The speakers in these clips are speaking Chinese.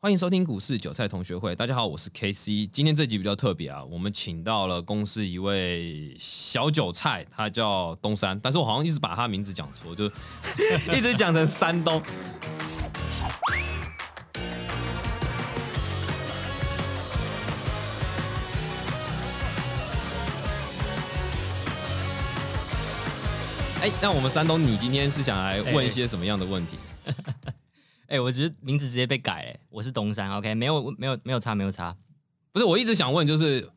欢迎收听股市韭菜同学会。大家好，我是 K C。今天这集比较特别啊，我们请到了公司一位小韭菜，他叫东山，但是我好像一直把他名字讲错，就 一直讲成山东。哎，那我们山东，你今天是想来问一些什么样的问题？哎，我觉得名字直接被改，哎，我是东山，OK，没有没有没有差没有差，不是，我一直想问，就是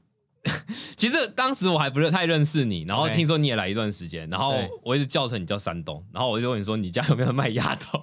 其实当时我还不是太认识你，然后听说你也来一段时间，然后我一直叫成你叫山东，然后我就问你说你家有没有卖鸭头？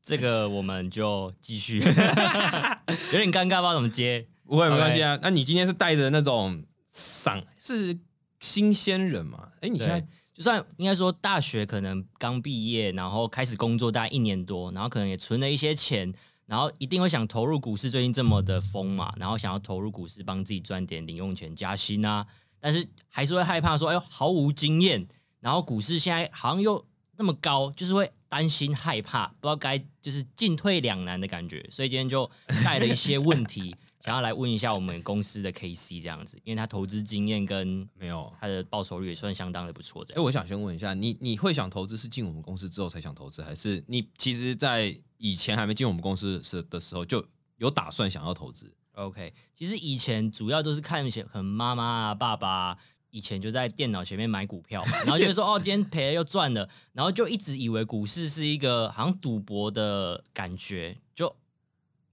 这个我们就继续，有点尴尬，不知道怎么接，不会没关系啊。那你今天是带着那种嗓是新鲜人嘛？哎，你现在。就算应该说大学可能刚毕业，然后开始工作大概一年多，然后可能也存了一些钱，然后一定会想投入股市，最近这么的疯嘛，然后想要投入股市帮自己赚点零用钱加薪啊，但是还是会害怕说，哎呦毫无经验，然后股市现在好像又那么高，就是会担心害怕，不知道该就是进退两难的感觉，所以今天就带了一些问题。想要来问一下我们公司的 K C 这样子，因为他投资经验跟没有他的报酬率也算相当的不错。哎，我想先问一下，你你会想投资是进我们公司之后才想投资，还是你其实在以前还没进我们公司时的时候就有打算想要投资？OK，其实以前主要都是看一些可能妈妈啊、爸爸以前就在电脑前面买股票，然后就说哦，今天赔了又赚了，然后就一直以为股市是一个好像赌博的感觉，就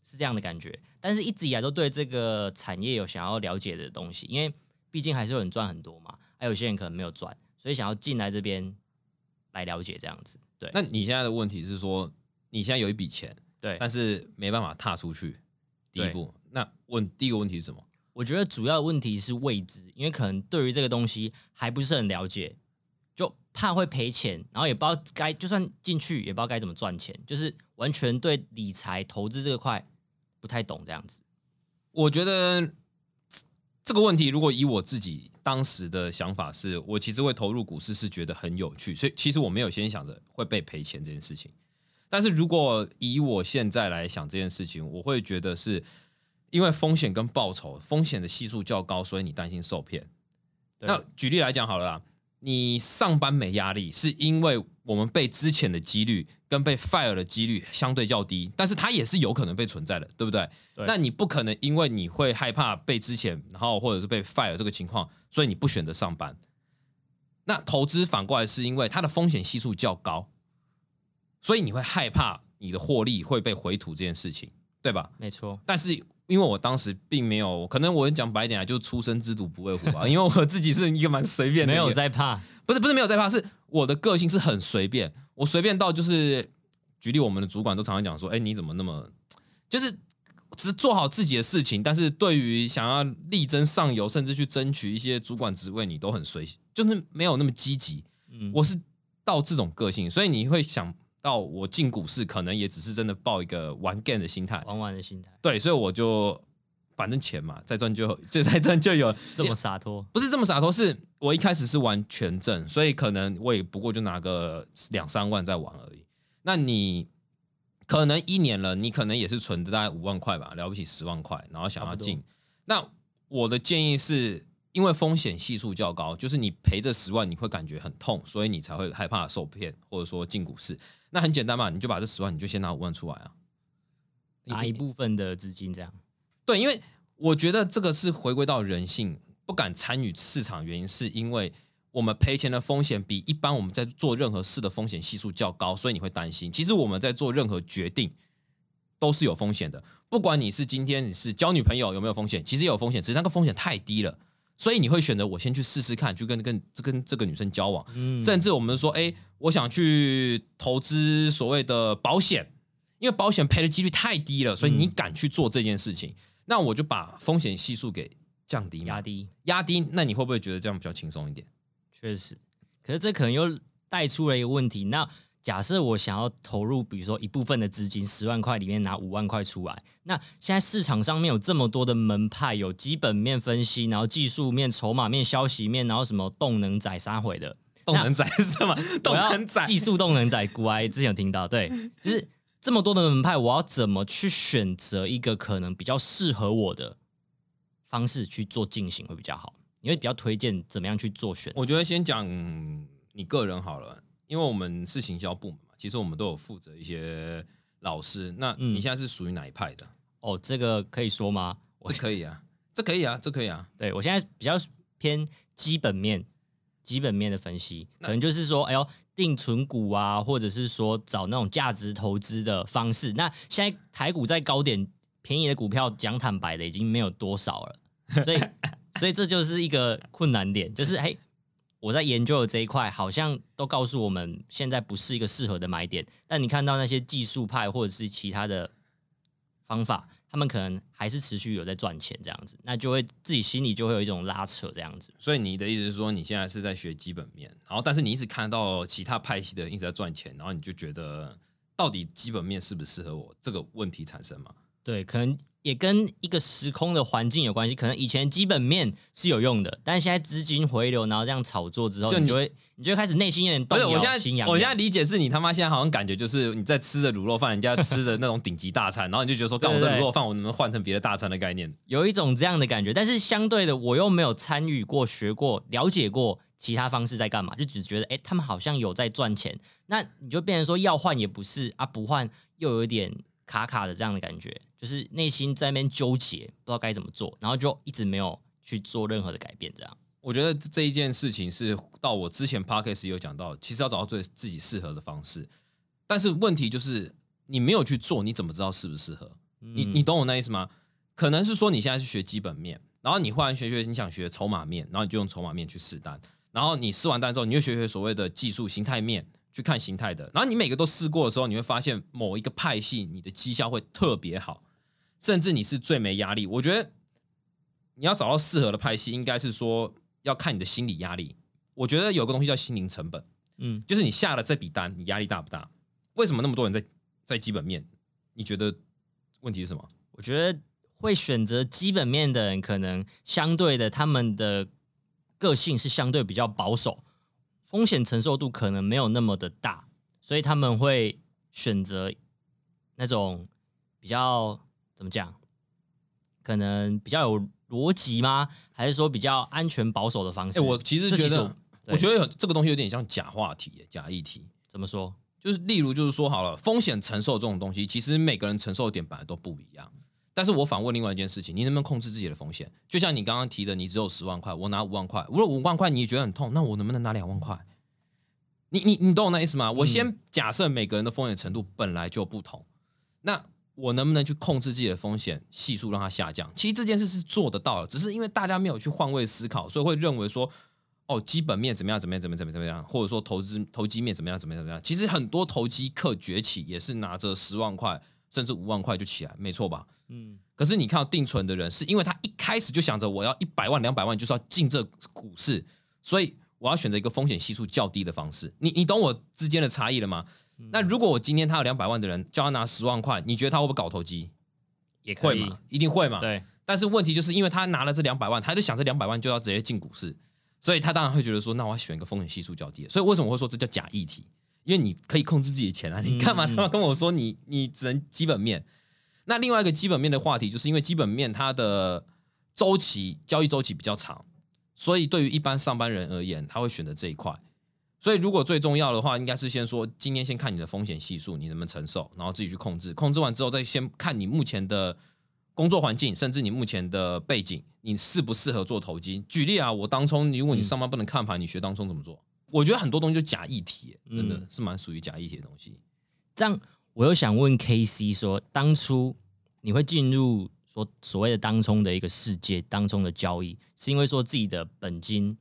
是这样的感觉。但是一直以来都对这个产业有想要了解的东西，因为毕竟还是有人赚很多嘛，还有些人可能没有赚，所以想要进来这边来了解这样子。对，那你现在的问题是说，你现在有一笔钱，对，但是没办法踏出去第一步。那问第一个问题是什么？我觉得主要问题是未知，因为可能对于这个东西还不是很了解，就怕会赔钱，然后也不知道该就算进去也不知道该怎么赚钱，就是完全对理财投资这块。不太懂这样子，我觉得这个问题，如果以我自己当时的想法，是我其实会投入股市，是觉得很有趣，所以其实我没有先想着会被赔钱这件事情。但是如果以我现在来想这件事情，我会觉得是因为风险跟报酬，风险的系数较高，所以你担心受骗。那举例来讲好了啦，你上班没压力，是因为我们被之前的几率。跟被 fire 的几率相对较低，但是它也是有可能被存在的，对不对？那你不可能因为你会害怕被之前，然后或者是被 fire 这个情况，所以你不选择上班。那投资反过来是因为它的风险系数较高，所以你会害怕你的获利会被回吐这件事情，对吧？没错。但是因为我当时并没有，可能我讲白一点啊，就出生之犊不畏虎吧。因为我自己是一个蛮随便，的，没有在怕，不是不是没有在怕，是我的个性是很随便。我随便到就是，举例我们的主管都常常讲说，哎，你怎么那么，就是只做好自己的事情，但是对于想要力争上游，甚至去争取一些主管职位，你都很随，就是没有那么积极。嗯，我是到这种个性，所以你会想到我进股市，可能也只是真的抱一个玩 game 的心态，玩玩的心态。对，所以我就反正钱嘛，再赚就就再赚就有，这么洒脱？不是这么洒脱，是。我一开始是玩全证，所以可能我也不过就拿个两三万在玩而已。那你可能一年了，你可能也是存的大概五万块吧，了不起十万块，然后想要进。那我的建议是，因为风险系数较高，就是你赔这十万你会感觉很痛，所以你才会害怕受骗，或者说进股市。那很简单嘛，你就把这十万，你就先拿五万出来啊，拿一部分的资金这样。对，因为我觉得这个是回归到人性。不敢参与市场，原因是因为我们赔钱的风险比一般我们在做任何事的风险系数较高，所以你会担心。其实我们在做任何决定都是有风险的，不管你是今天你是交女朋友有没有风险，其实有风险，只是那个风险太低了，所以你会选择我先去试试看，去跟跟跟这个女生交往。甚至我们说，哎，我想去投资所谓的保险，因为保险赔的几率太低了，所以你敢去做这件事情，那我就把风险系数给。降低压低压低，那你会不会觉得这样比较轻松一点？确实，可是这可能又带出了一个问题。那假设我想要投入，比如说一部分的资金，十万块里面拿五万块出来，那现在市场上面有这么多的门派，有基本面分析，然后技术面、筹码面、消息面，然后什么动能仔、杀回的动能仔是什么？动能仔、技术动能仔，古埃之前有听到，对，就是。这么多的门派，我要怎么去选择一个可能比较适合我的方式去做进行会比较好？你会比较推荐怎么样去做选？我觉得先讲你个人好了，因为我们是行销部门嘛，其实我们都有负责一些老师。那你现在是属于哪一派的？哦，这个可以说吗？这可以啊，这可以啊，这可以啊。对我现在比较偏基本面，基本面的分析，可能就是说，哎呦，定存股啊，或者是说找那种价值投资的方式。那现在台股在高点，便宜的股票，讲坦白的，已经没有多少了，所以。所以这就是一个困难点，就是嘿，我在研究的这一块好像都告诉我们现在不是一个适合的买点，但你看到那些技术派或者是其他的方法，他们可能还是持续有在赚钱这样子，那就会自己心里就会有一种拉扯这样子。所以你的意思是说，你现在是在学基本面，然后但是你一直看到其他派系的人一直在赚钱，然后你就觉得到底基本面适不适合我这个问题产生吗？对，可能。也跟一个时空的环境有关系，可能以前基本面是有用的，但是现在资金回流，然后这样炒作之后，你就会，你就开始内心有点动摇。我现在，我现在理解是你他妈现在好像感觉就是你在吃着卤肉饭，人家吃的那种顶级大餐，然后你就觉得说，干我的卤肉饭，我能不能换成别的大餐的概念？有一种这样的感觉，但是相对的，我又没有参与过、学过、了解过其他方式在干嘛，就只觉得，哎，他们好像有在赚钱，那你就变成说要换也不是啊，不换又有点。卡卡的这样的感觉，就是内心在那边纠结，不知道该怎么做，然后就一直没有去做任何的改变。这样，我觉得这一件事情是到我之前 podcast 有讲到，其实要找到最自己适合的方式。但是问题就是你没有去做，你怎么知道适不适合？你你懂我那意思吗？可能是说你现在是学基本面，然后你忽然学学你想学筹码面，然后你就用筹码面去试单，然后你试完单之后，你又学学所谓的技术形态面。去看形态的，然后你每个都试过的时候，你会发现某一个派系你的绩效会特别好，甚至你是最没压力。我觉得你要找到适合的派系，应该是说要看你的心理压力。我觉得有个东西叫心灵成本，嗯，就是你下了这笔单，你压力大不大？为什么那么多人在在基本面？你觉得问题是什么？我觉得会选择基本面的人，可能相对的他们的个性是相对比较保守。风险承受度可能没有那么的大，所以他们会选择那种比较怎么讲？可能比较有逻辑吗？还是说比较安全保守的方式？哎，我其实觉得，我觉得这个东西有点像假话题、假议题。怎么说？就是例如，就是说好了，风险承受这种东西，其实每个人承受的点本来都不一样。但是我反问另外一件事情：你能不能控制自己的风险？就像你刚刚提的，你只有十万块，我拿五万块。如果五万块你也觉得很痛，那我能不能拿两万块？你你你懂我那意思吗？我先假设每个人的风险程度本来就不同，那我能不能去控制自己的风险系数让它下降？其实这件事是做得到的，只是因为大家没有去换位思考，所以会认为说，哦，基本面怎么样怎么样怎么怎么怎么样，或者说投资投机面怎么样怎么样怎么样。其实很多投机客崛起也是拿着十万块。甚至五万块就起来，没错吧？嗯。可是你看到定存的人，是因为他一开始就想着我要一百万、两百万，就是要进这股市，所以我要选择一个风险系数较低的方式。你你懂我之间的差异了吗？那如果我今天他有两百万的人，叫他拿十万块，你觉得他会不会搞投机？也会嘛，一定会嘛。对。但是问题就是因为他拿了这两百万，他就想这两百万就要直接进股市，所以他当然会觉得说，那我要选一个风险系数较低的。所以为什么会说这叫假议题？因为你可以控制自己的钱啊，你干嘛他妈跟我说你你只能基本面？那另外一个基本面的话题，就是因为基本面它的周期交易周期比较长，所以对于一般上班人而言，他会选择这一块。所以如果最重要的话，应该是先说今天先看你的风险系数，你能不能承受，然后自己去控制。控制完之后，再先看你目前的工作环境，甚至你目前的背景，你适不适合做投机？举例啊，我当冲，如果你上班不能看盘，你学当冲怎么做？我觉得很多东西就假议题，真的是蛮属于假议题的东西。这样，我又想问 K C 说，当初你会进入说所谓的当冲的一个世界当中的交易，是因为说自己的本金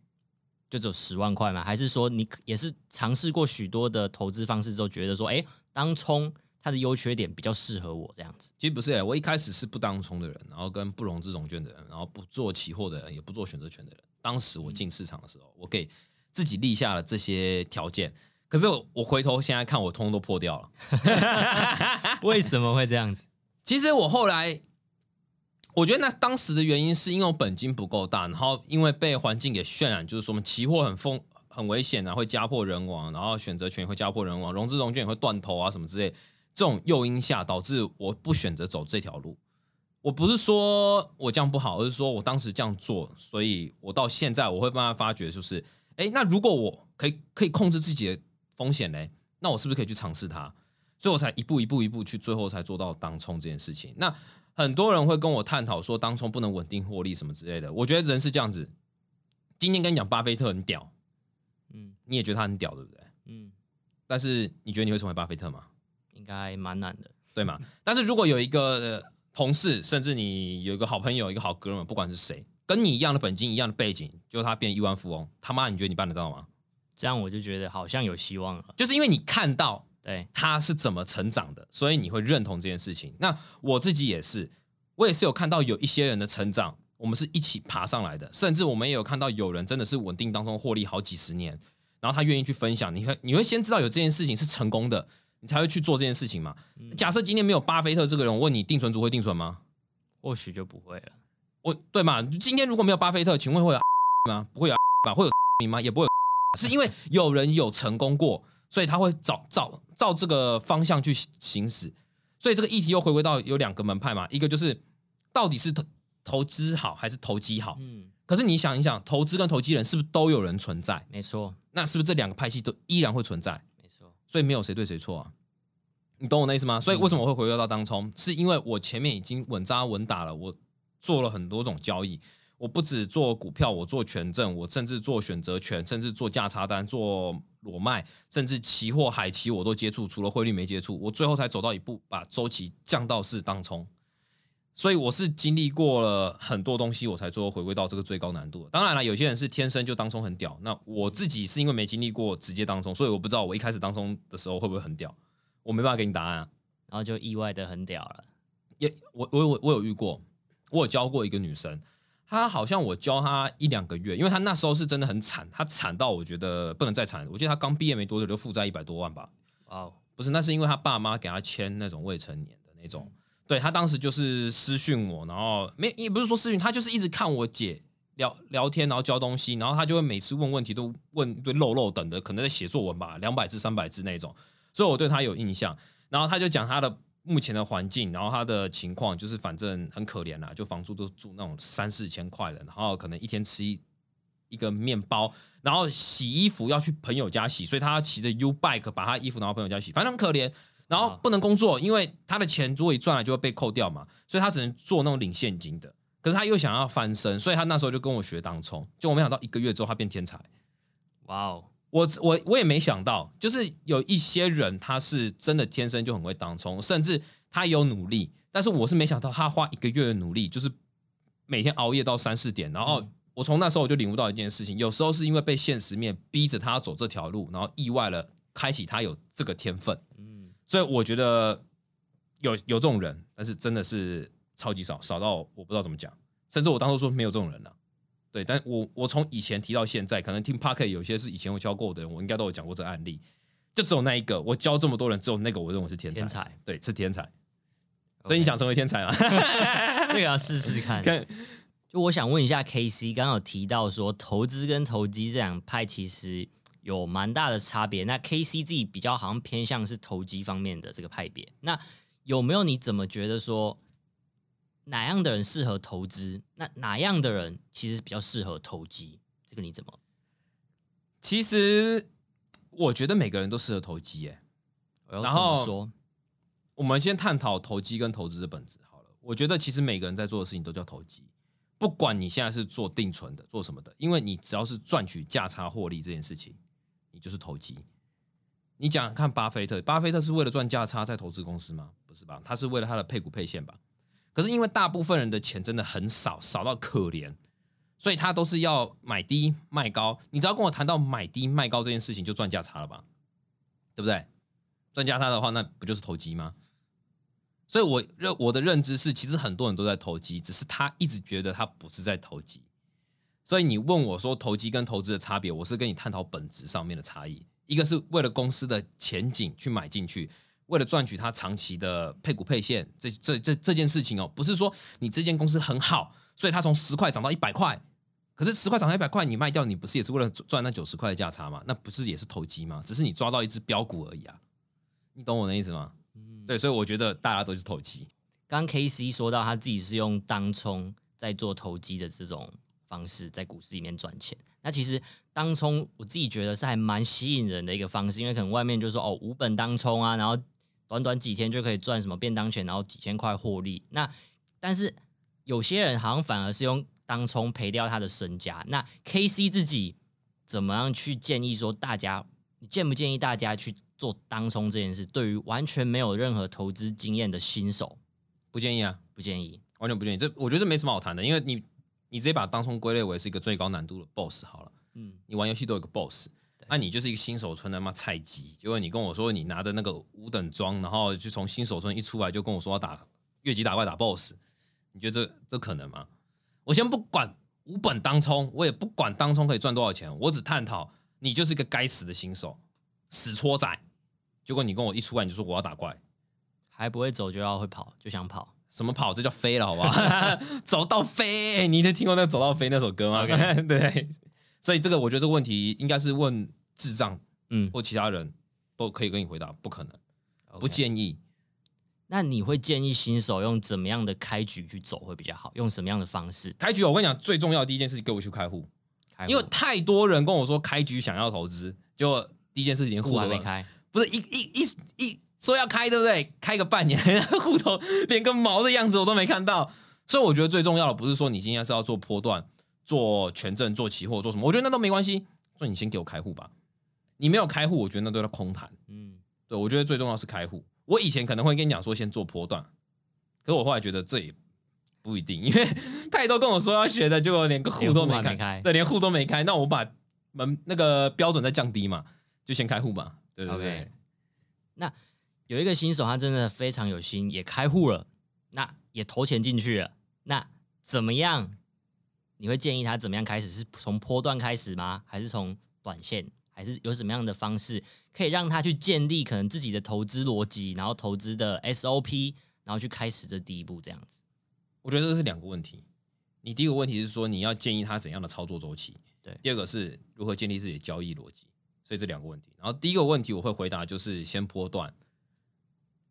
就只有十万块吗？还是说你也是尝试过许多的投资方式之后，觉得说，哎，当冲它的优缺点比较适合我这样子？其实不是，我一开始是不当冲的人，然后跟不融资融券的人，然后不做期货的人，也不做选择权的人。当时我进市场的时候，我给。自己立下了这些条件，可是我回头现在看，我通通都破掉了。为什么会这样子？其实我后来，我觉得那当时的原因是因为我本金不够大，然后因为被环境给渲染，就是说我们期货很疯、很危险啊，会家破人亡，然后选择权也会家破人亡，融资融券也会断头啊，什么之类。这种诱因下，导致我不选择走这条路。我不是说我这样不好，而是说我当时这样做，所以我到现在我会慢慢发觉，就是，哎，那如果我可以可以控制自己的风险嘞，那我是不是可以去尝试它？所以我才一步一步一步去，最后才做到当冲这件事情。那很多人会跟我探讨说，当冲不能稳定获利什么之类的。我觉得人是这样子，今天跟你讲巴菲特很屌，嗯你也觉得他很屌，对不对？嗯，但是你觉得你会成为巴菲特吗？应该蛮难的。对吗？但是如果有一个、呃同事，甚至你有一个好朋友、一个好哥们，不管是谁，跟你一样的本金、一样的背景，就他变亿万富翁，他妈，你觉得你办得到吗？这样我就觉得好像有希望了。就是因为你看到对，他是怎么成长的，所以你会认同这件事情。那我自己也是，我也是有看到有一些人的成长，我们是一起爬上来的，甚至我们也有看到有人真的是稳定当中获利好几十年，然后他愿意去分享，你会你会先知道有这件事情是成功的，你才会去做这件事情嘛。假设今天没有巴菲特这个人，我问你定存族会定存吗？或许就不会了。我对嘛？今天如果没有巴菲特，请问会有 吗？不会有 吧？会有你 吗？也不会有，是因为有人有成功过，所以他会照照照这个方向去行驶。所以这个议题又回归到有两个门派嘛，一个就是到底是投投资好还是投机好？嗯，可是你想一想，投资跟投机人是不是都有人存在？没错，那是不是这两个派系都依然会存在？没错。所以没有谁对谁错啊。你懂我的意思吗？所以为什么我会回归到当冲，是因为我前面已经稳扎稳打了，我做了很多种交易。我不止做股票，我做权证，我甚至做选择权，甚至做价差单，做裸卖，甚至期货、海期我都接触，除了汇率没接触。我最后才走到一步，把周期降到是当冲。所以我是经历过了很多东西，我才最后回归到这个最高难度。当然了，有些人是天生就当冲很屌，那我自己是因为没经历过直接当冲，所以我不知道我一开始当冲的时候会不会很屌，我没办法给你答案啊。然后就意外的很屌了。也我我我我有遇过，我有教过一个女生，她好像我教他一两个月，因为他那时候是真的很惨，他惨到我觉得不能再惨。我记得他刚毕业没多久就负债一百多万吧，哇哦，不是，那是因为他爸妈给他签那种未成年的那种。对他当时就是私讯我，然后没也不是说私讯，他就是一直看我姐聊聊天，然后教东西，然后他就会每次问问题都问一堆漏漏等的，可能在写作文吧，两百字三百字那种，所以我对他有印象。然后他就讲他的目前的环境，然后他的情况就是反正很可怜啦，就房租都住那种三四千块的，然后可能一天吃一一个面包，然后洗衣服要去朋友家洗，所以他要骑着 U bike 把他衣服拿到朋友家洗，反正很可怜。然后不能工作，因为他的钱如果一赚来就会被扣掉嘛，所以他只能做那种领现金的。可是他又想要翻身，所以他那时候就跟我学当冲。就我没想到一个月之后他变天才。哇哦，我我我也没想到，就是有一些人他是真的天生就很会当冲，甚至他有努力，但是我是没想到他花一个月的努力，就是每天熬夜到三四点，然后我从那时候我就领悟到一件事情，有时候是因为被现实面逼着他走这条路，然后意外了开启他有这个天分。嗯，所以我觉得有有这种人，但是真的是超级少，少到我不知道怎么讲。甚至我当初说没有这种人了、对，但我我从以前提到现在，可能听 p a r k 有些是以前我教过的人，我应该都有讲过这个案例。就只有那一个，我教这么多人，只有那个我认为是天才，天才，对，是天才。所以你想成为天才啊？那个要试试 看。看，就我想问一下 K C，刚刚有提到说投资跟投机这两派其实有蛮大的差别。那 K C 自己比较好像偏向是投机方面的这个派别。那有没有你怎么觉得说哪样的人适合投资？那哪样的人其实比较适合投机？这个你怎么？其实我觉得每个人都适合投机耶。然后说？我们先探讨投机跟投资的本质好了。我觉得其实每个人在做的事情都叫投机，不管你现在是做定存的，做什么的，因为你只要是赚取价差获利这件事情，你就是投机。你讲讲看巴菲特，巴菲特是为了赚价差在投资公司吗？不是吧？他是为了他的配股配现吧？可是因为大部分人的钱真的很少，少到可怜，所以他都是要买低卖高。你只要跟我谈到买低卖高这件事情，就赚价差了吧？对不对？赚价差的话，那不就是投机吗？所以我认我的认知是，其实很多人都在投机，只是他一直觉得他不是在投机。所以你问我说投机跟投资的差别，我是跟你探讨本质上面的差异。一个是为了公司的前景去买进去，为了赚取它长期的配股配现，这这这这件事情哦，不是说你这间公司很好，所以它从十块涨到一百块，可是十块涨到一百块，你卖掉，你不是也是为了赚那九十块的价差吗？那不是也是投机吗？只是你抓到一只标股而已啊，你懂我的意思吗？嗯对，所以我觉得大家都是投机。刚 K C 说到他自己是用当冲在做投机的这种方式，在股市里面赚钱。那其实当冲我自己觉得是还蛮吸引人的一个方式，因为可能外面就说哦五本当冲啊，然后短短几天就可以赚什么便当钱，然后几千块获利。那但是有些人好像反而是用当冲赔掉他的身家。那 K C 自己怎么样去建议说大家？你建不建议大家去做当冲这件事？对于完全没有任何投资经验的新手，不建议啊，不建议，完全不建议。这我觉得这没什么好谈的，因为你你直接把当冲归类为是一个最高难度的 BOSS 好了。嗯，你玩游戏都有个 BOSS，那你就是一个新手村的妈菜鸡。结果你跟我说你拿着那个五等装，然后就从新手村一出来就跟我说要打越级打怪打 BOSS，你觉得这这可能吗？我先不管五本当冲，我也不管当冲可以赚多少钱，我只探讨。你就是一个该死的新手，死戳仔。结果你跟我一出来，你就说我要打怪，还不会走就要会跑，就想跑。什么跑？这叫飞了，好不好？走到飞，你听过那个《走到飞》那首歌吗？对。所以这个我觉得这个问题应该是问智障，嗯，或其他人都可以跟你回答，不可能，不建议。那你会建议新手用怎么样的开局去走会比较好？用什么样的方式开局？我跟你讲，最重要的第一件事，给我去开户。因为太多人跟我说开局想要投资，就第一件事情户还没开，不是一一一一说要开，对不对？开个半年，户头连个毛的样子我都没看到。所以我觉得最重要的不是说你今天是要做波段、做权证、做期货、做什么，我觉得那都没关系。所以你先给我开户吧。你没有开户，我觉得那都是空谈。嗯，对，我觉得最重要是开户。我以前可能会跟你讲说先做波段，可是我后来觉得这也。不一定，因为太多跟我说要学的，就连个户都没开，对，连户都没开。那我把门那个标准再降低嘛，就先开户嘛，对不对？那有一个新手，他真的非常有心，也开户了，那也投钱进去了。那怎么样？你会建议他怎么样开始？是从波段开始吗？还是从短线？还是有什么样的方式可以让他去建立可能自己的投资逻辑，然后投资的 SOP，然后去开始这第一步这样子？我觉得这是两个问题。你第一个问题是说你要建议他怎样的操作周期，对。第二个是如何建立自己的交易逻辑，所以这两个问题。然后第一个问题我会回答就是先波段，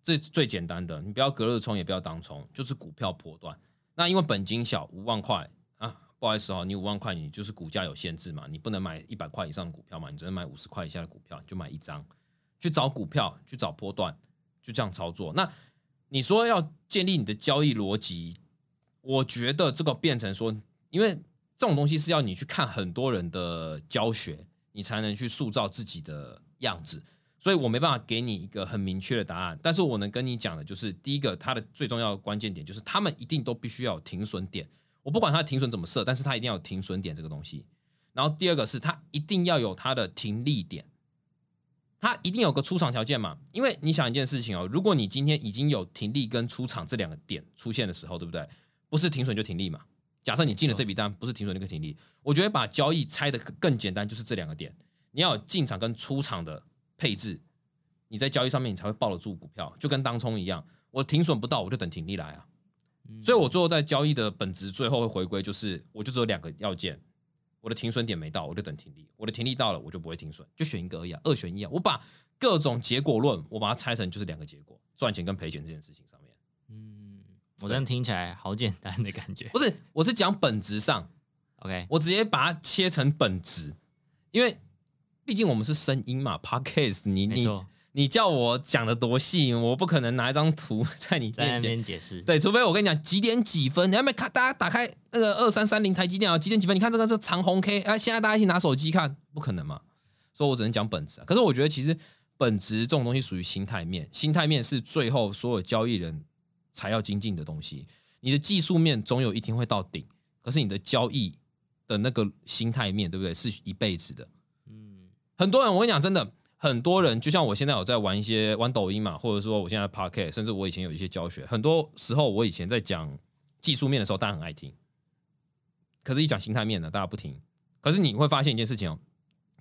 最最简单的，你不要隔日冲，也不要当冲，就是股票波段。那因为本金小，五万块啊，不好意思哦，你五万块你就是股价有限制嘛，你不能买一百块以上的股票嘛，你只能买五十块以下的股票，你就买一张，去找股票，去找波段，就这样操作。那你说要建立你的交易逻辑？我觉得这个变成说，因为这种东西是要你去看很多人的教学，你才能去塑造自己的样子，所以我没办法给你一个很明确的答案。但是我能跟你讲的就是，第一个，它的最重要的关键点就是，他们一定都必须要有停损点。我不管它停损怎么设，但是它一定要有停损点这个东西。然后第二个是，它一定要有它的停利点，它一定有个出场条件嘛？因为你想一件事情哦，如果你今天已经有停利跟出场这两个点出现的时候，对不对？不是停损就停利嘛？假设你进了这笔单，不是停损就停利。我觉得把交易拆的更简单，就是这两个点，你要有进场跟出场的配置，你在交易上面你才会抱得住股票，就跟当冲一样，我停损不到，我就等停利来啊。所以我最后在交易的本质最后会回归，就是我就只有两个要件，我的停损点没到，我就等停利；我的停利到了，我就不会停损，就选一个而已啊，二选一啊。我把各种结果论，我把它拆成就是两个结果，赚钱跟赔钱这件事情上面。嗯我这样听起来好简单的感觉，不是，我是讲本质上，OK，我直接把它切成本质，因为毕竟我们是声音嘛，Podcast，你你你叫我讲的多细，我不可能拿一张图 在你在那边解释，对，除非我跟你讲几点几分，你还没看，大家打开那个二三三零台积电啊，几点几分？你看这个是长虹 K 啊，现在大家一起拿手机看，不可能嘛，所以我只能讲本质啊。可是我觉得其实本质这种东西属于心态面，心态面是最后所有交易人。才要精进的东西，你的技术面总有一天会到顶，可是你的交易的那个心态面，对不对？是一辈子的。嗯，很多人我跟你讲，真的，很多人就像我现在有在玩一些玩抖音嘛，或者说我现在 park，甚至我以前有一些教学，很多时候我以前在讲技术面的时候，大家很爱听，可是一讲心态面的，大家不听。可是你会发现一件事情哦，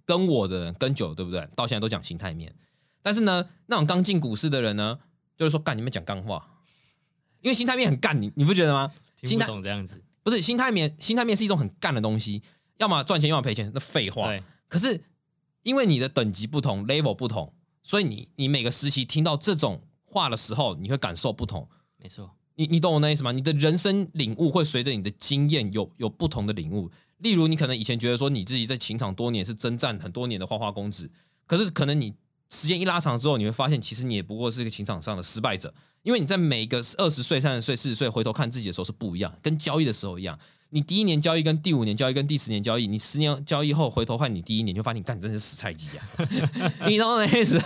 跟我的人跟久，对不对？到现在都讲心态面，但是呢，那种刚进股市的人呢，就是说干你们讲干话。因为心态面很干，你你不觉得吗？听不懂这样子，不是心态面，心态面是一种很干的东西，要么赚钱，要么赔钱，那废话。可是因为你的等级不同，level 不同，所以你你每个时期听到这种话的时候，你会感受不同。没错，你你懂我那意思吗？你的人生领悟会随着你的经验有有不同的领悟。例如，你可能以前觉得说你自己在情场多年是征战很多年的花花公子，可是可能你时间一拉长之后，你会发现其实你也不过是一个情场上的失败者。因为你在每一个二十岁、三十岁、四十岁回头看自己的时候是不一样，跟交易的时候一样。你第一年交易跟第五年交易跟第十年交易，你十年交易后回头看你第一年，就发现你干真是死菜鸡啊！你懂我的意思？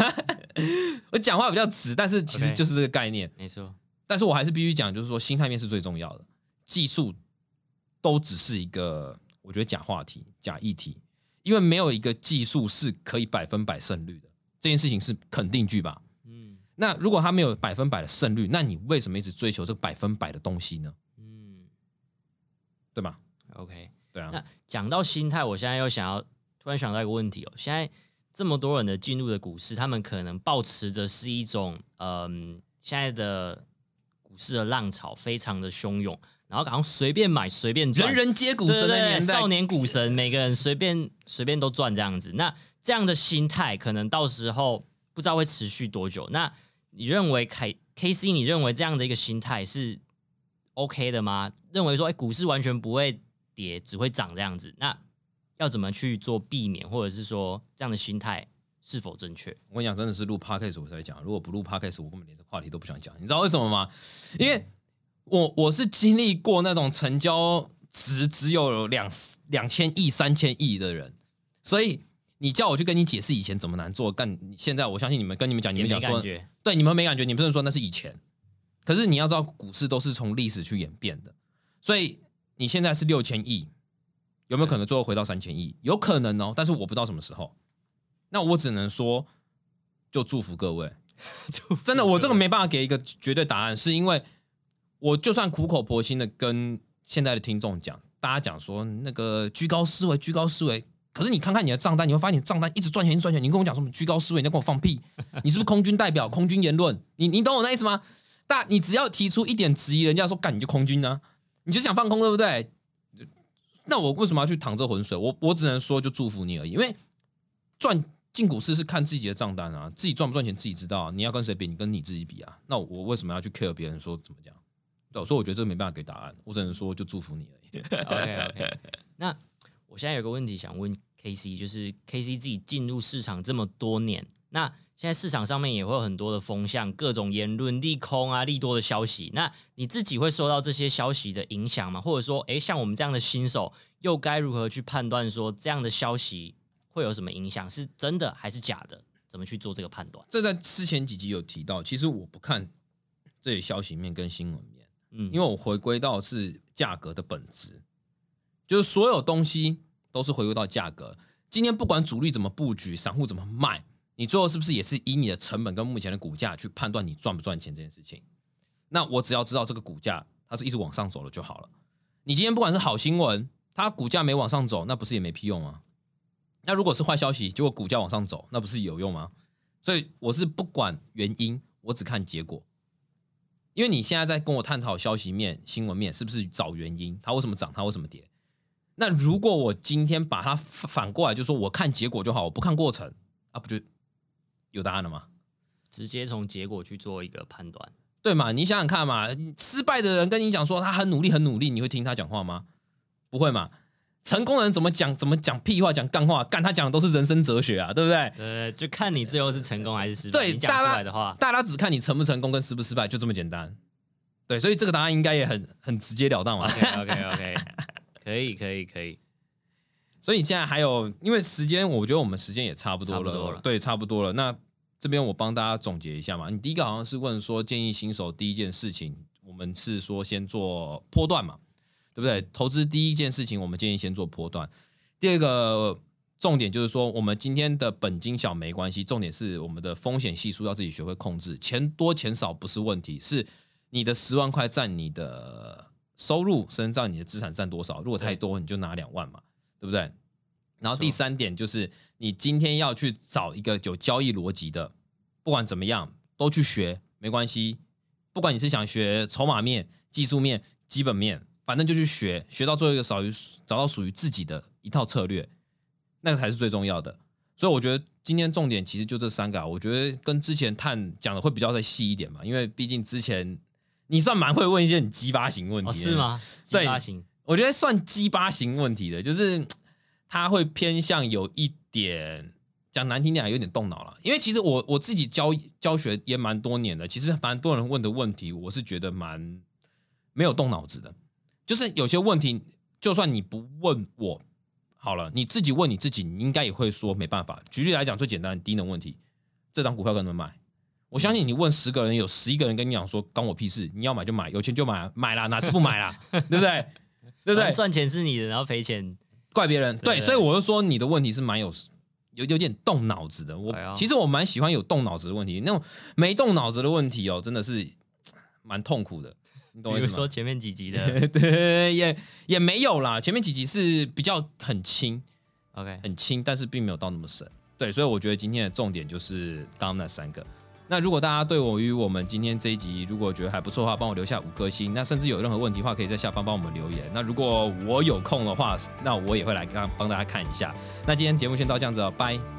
我讲话比较直，但是其实就是这个概念。没错，但是我还是必须讲，就是说心态面是最重要的，技术都只是一个我觉得假话题、假议题，因为没有一个技术是可以百分百胜率的，这件事情是肯定句吧？嗯那如果他没有百分百的胜率，那你为什么一直追求这个百分百的东西呢？嗯对吧？，OK。对啊那，讲到心态，我现在又想要突然想到一个问题哦，现在这么多人的进入的股市，他们可能抱持着是一种嗯，现在的股市的浪潮非常的汹涌，然后好像随便买随便赚，人人皆股神的年代少，年股神，每个人随便随便都赚这样子。那这样的心态，可能到时候不知道会持续多久。那你认为凯 K C，你认为这样的一个心态是 OK 的吗？认为说，哎，股市完全不会跌，只会涨这样子，那要怎么去做避免，或者是说这样的心态是否正确？我跟你讲，真的是录 podcast 我才讲，如果不录 podcast，我根本连这话题都不想讲。你知道为什么吗？因为我我是经历过那种成交值只有两两千亿、三千亿的人，所以你叫我去跟你解释以前怎么难做，但现在我相信你们跟你们讲，你们没讲说对，你们没感觉，你们不能说那是以前。可是你要知道，股市都是从历史去演变的，所以你现在是六千亿，有没有可能最后回到三千亿？有可能哦，但是我不知道什么时候。那我只能说，就祝福各位。真的，我这个没办法给一个绝对答案，是因为我就算苦口婆心的跟现在的听众讲，大家讲说那个居高思维，居高思维。可是你看看你的账单，你会发现你的账单一直赚钱，一直赚钱。你跟我讲什么居高思维，你在跟我放屁？你是不是空军代表？空军言论？你你懂我那意思吗？大你只要提出一点质疑，人家说干你就空军啊，你就想放空对不对？那我为什么要去淌这浑水？我我只能说就祝福你而已，因为赚进股市是看自己的账单啊，自己赚不赚钱自己知道啊。你要跟谁比，你跟你自己比啊。那我为什么要去 care 别人说怎么讲？对，所以我觉得这没办法给答案，我只能说就祝福你而已。OK OK，那我现在有个问题想问 KC，就是 KC 自己进入市场这么多年，那现在市场上面也会有很多的风向，各种言论利空啊、利多的消息。那你自己会受到这些消息的影响吗？或者说，诶，像我们这样的新手，又该如何去判断说这样的消息会有什么影响？是真的还是假的？怎么去做这个判断？这在之前几集有提到，其实我不看这些消息面跟新闻面，嗯，因为我回归到是价格的本质，就是所有东西都是回归到价格。今天不管主力怎么布局，散户怎么卖，你最后是不是也是以你的成本跟目前的股价去判断你赚不赚钱这件事情？那我只要知道这个股价它是一直往上走了就好了。你今天不管是好新闻，它股价没往上走，那不是也没屁用吗？那如果是坏消息，结果股价往上走，那不是有用吗？所以我是不管原因，我只看结果。因为你现在在跟我探讨消息面、新闻面，是不是找原因？它为什么涨？它为什么跌？那如果我今天把它反反过来，就说我看结果就好，我不看过程，啊，不就有答案了吗？直接从结果去做一个判断。对嘛？你想想看嘛，失败的人跟你讲说他很努力、很努力，你会听他讲话吗？不会嘛？成功人怎么讲？怎么讲屁话、讲干话？干他讲的都是人生哲学啊，对不对？呃，就看你最后是成功还是失败。对，讲出大家来的话，大家只看你成不成功跟失不失败，就这么简单。对，所以这个答案应该也很很直截了当嘛。OK OK OK，可以可以可以，所以你现在还有，因为时间，我觉得我们时间也差不多了，对，差不多了。那这边我帮大家总结一下嘛。你第一个好像是问说，建议新手第一件事情，我们是说先做波段嘛，对不对？投资第一件事情，我们建议先做波段。第二个重点就是说，我们今天的本金小没关系，重点是我们的风险系数要自己学会控制，钱多钱少不是问题，是你的十万块占你的收入，甚至占你的资产占多少。如果太多，你就拿两万嘛，对不对？然后第三点就是，你今天要去找一个有交易逻辑的，不管怎么样都去学，没关系。不管你是想学筹码面、技术面、基本面，反正就去学，学到最后一个少于找到属于自己的一套策略，那个才是最重要的。所以我觉得今天重点其实就这三个啊，我觉得跟之前探讲的会比较再细一点嘛，因为毕竟之前你算蛮会问一些很鸡巴型问题、哦，是？吗？对鸡巴型我觉得算鸡巴型问题的，就是他会偏向有一点讲难听点，有点动脑了。因为其实我我自己教教学也蛮多年的，其实蛮多人问的问题，我是觉得蛮没有动脑子的。就是有些问题，就算你不问我好了，你自己问你自己，你应该也会说没办法。举例来讲，最简单的低能问题，这张股票该怎么买？我相信你问十个人，有十一个人跟你讲说关我屁事，你要买就买，有钱就买啊，买啦，哪次不买啦？对不对？对不对？赚钱是你的，然后赔钱怪别人。对，对所以我就说你的问题是蛮有有有点动脑子的。我、哎其实我蛮喜欢有动脑子的问题，那种没动脑子的问题哦，真的是蛮痛苦的。你懂我意思吗？说前面几集的 对，也也没有啦。前面几集是比较很轻，，OK，很轻，但是并没有到那么深。对，所以我觉得今天的重点就是刚刚那三个。那如果大家对我与我们今天这一集如果觉得还不错的话，帮我留下五颗星。那甚至有任何问题的话，可以在下方帮我们留言。那如果我有空的话，那我也会来帮帮大家看一下。那今天节目先到这样子哦，拜。